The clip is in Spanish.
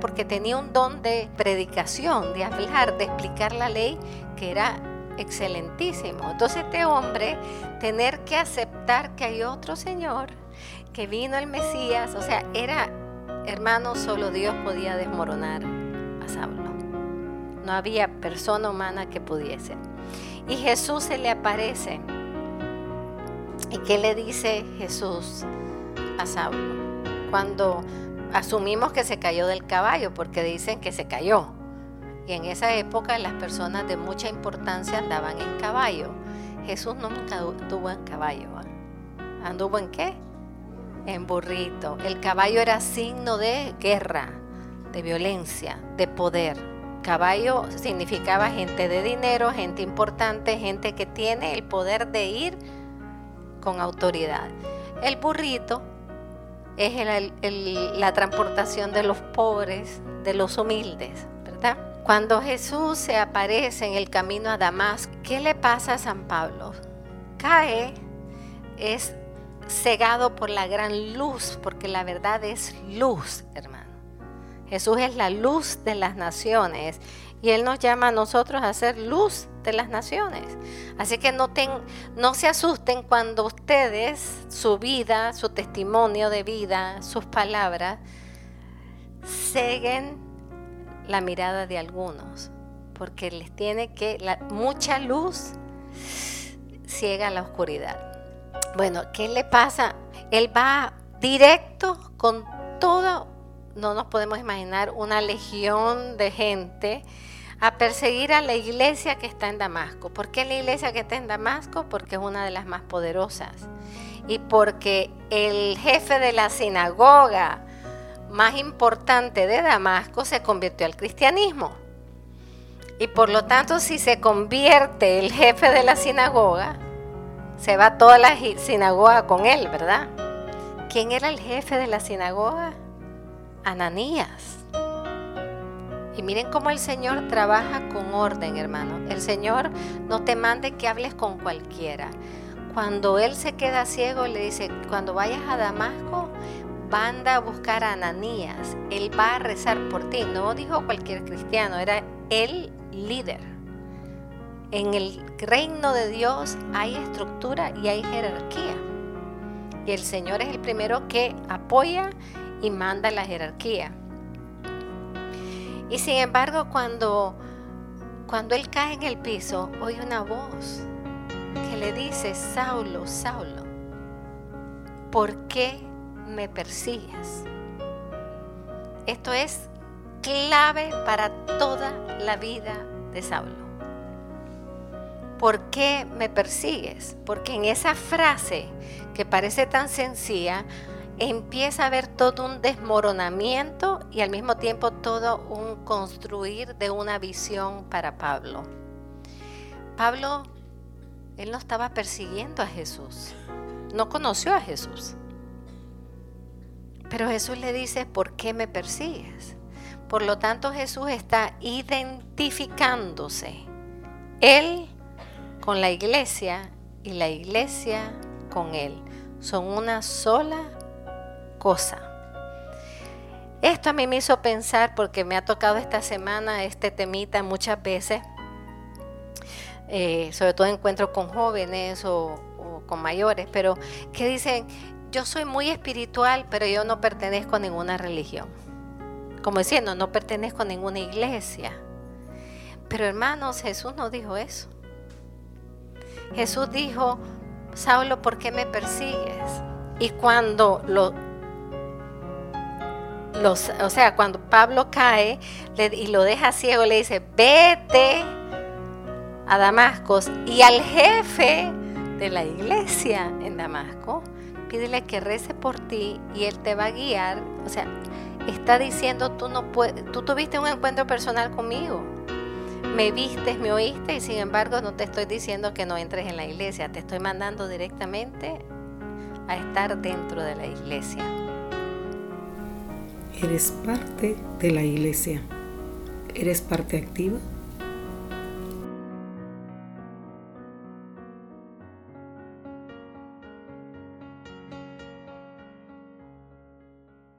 porque tenía un don de predicación, de hablar, de explicar la ley, que era excelentísimo. Entonces este hombre, tener que aceptar que hay otro Señor, que vino el Mesías, o sea, era, hermano, solo Dios podía desmoronar a Saulo. No había persona humana que pudiese. Y Jesús se le aparece. ¿Y qué le dice Jesús a Saulo? Cuando asumimos que se cayó del caballo, porque dicen que se cayó. Y en esa época las personas de mucha importancia andaban en caballo. Jesús nunca anduvo en caballo. ¿Anduvo en qué? En burrito. El caballo era signo de guerra, de violencia, de poder. Caballo significaba gente de dinero, gente importante, gente que tiene el poder de ir con autoridad. El burrito es la transportación de los pobres, de los humildes, ¿verdad? Cuando Jesús se aparece en el camino a Damasco, ¿qué le pasa a San Pablo? Cae, es cegado por la gran luz, porque la verdad es luz, hermano. Jesús es la luz de las naciones y Él nos llama a nosotros a ser luz las naciones. Así que no, no se asusten cuando ustedes, su vida, su testimonio de vida, sus palabras, seguen la mirada de algunos, porque les tiene que, la, mucha luz ciega la oscuridad. Bueno, ¿qué le pasa? Él va directo con todo, no nos podemos imaginar una legión de gente a perseguir a la iglesia que está en Damasco. ¿Por qué la iglesia que está en Damasco? Porque es una de las más poderosas. Y porque el jefe de la sinagoga más importante de Damasco se convirtió al cristianismo. Y por lo tanto, si se convierte el jefe de la sinagoga, se va toda la sinagoga con él, ¿verdad? ¿Quién era el jefe de la sinagoga? Ananías. Y miren cómo el Señor trabaja con orden, hermano. El Señor no te mande que hables con cualquiera. Cuando Él se queda ciego, le dice, cuando vayas a Damasco, manda a buscar a Ananías. Él va a rezar por ti. No dijo cualquier cristiano, era el líder. En el reino de Dios hay estructura y hay jerarquía. Y el Señor es el primero que apoya y manda la jerarquía. Y sin embargo, cuando, cuando él cae en el piso, oye una voz que le dice, Saulo, Saulo, ¿por qué me persigues? Esto es clave para toda la vida de Saulo. ¿Por qué me persigues? Porque en esa frase que parece tan sencilla, empieza a haber todo un desmoronamiento y al mismo tiempo todo un construir de una visión para Pablo. Pablo, él no estaba persiguiendo a Jesús, no conoció a Jesús. Pero Jesús le dice, ¿por qué me persigues? Por lo tanto, Jesús está identificándose, él con la iglesia y la iglesia con él. Son una sola cosa. Esto a mí me hizo pensar, porque me ha tocado esta semana este temita muchas veces, eh, sobre todo encuentro con jóvenes o, o con mayores, pero que dicen, yo soy muy espiritual, pero yo no pertenezco a ninguna religión. Como diciendo, no pertenezco a ninguna iglesia. Pero hermanos, Jesús no dijo eso. Jesús dijo, Saulo, ¿por qué me persigues? Y cuando lo, o sea, cuando Pablo cae y lo deja ciego, le dice, vete a Damasco y al jefe de la iglesia en Damasco, pídele que rece por ti y él te va a guiar. O sea, está diciendo, tú no puedes, tú tuviste un encuentro personal conmigo. Me vistes, me oíste y sin embargo no te estoy diciendo que no entres en la iglesia, te estoy mandando directamente a estar dentro de la iglesia. Eres parte de la iglesia. Eres parte activa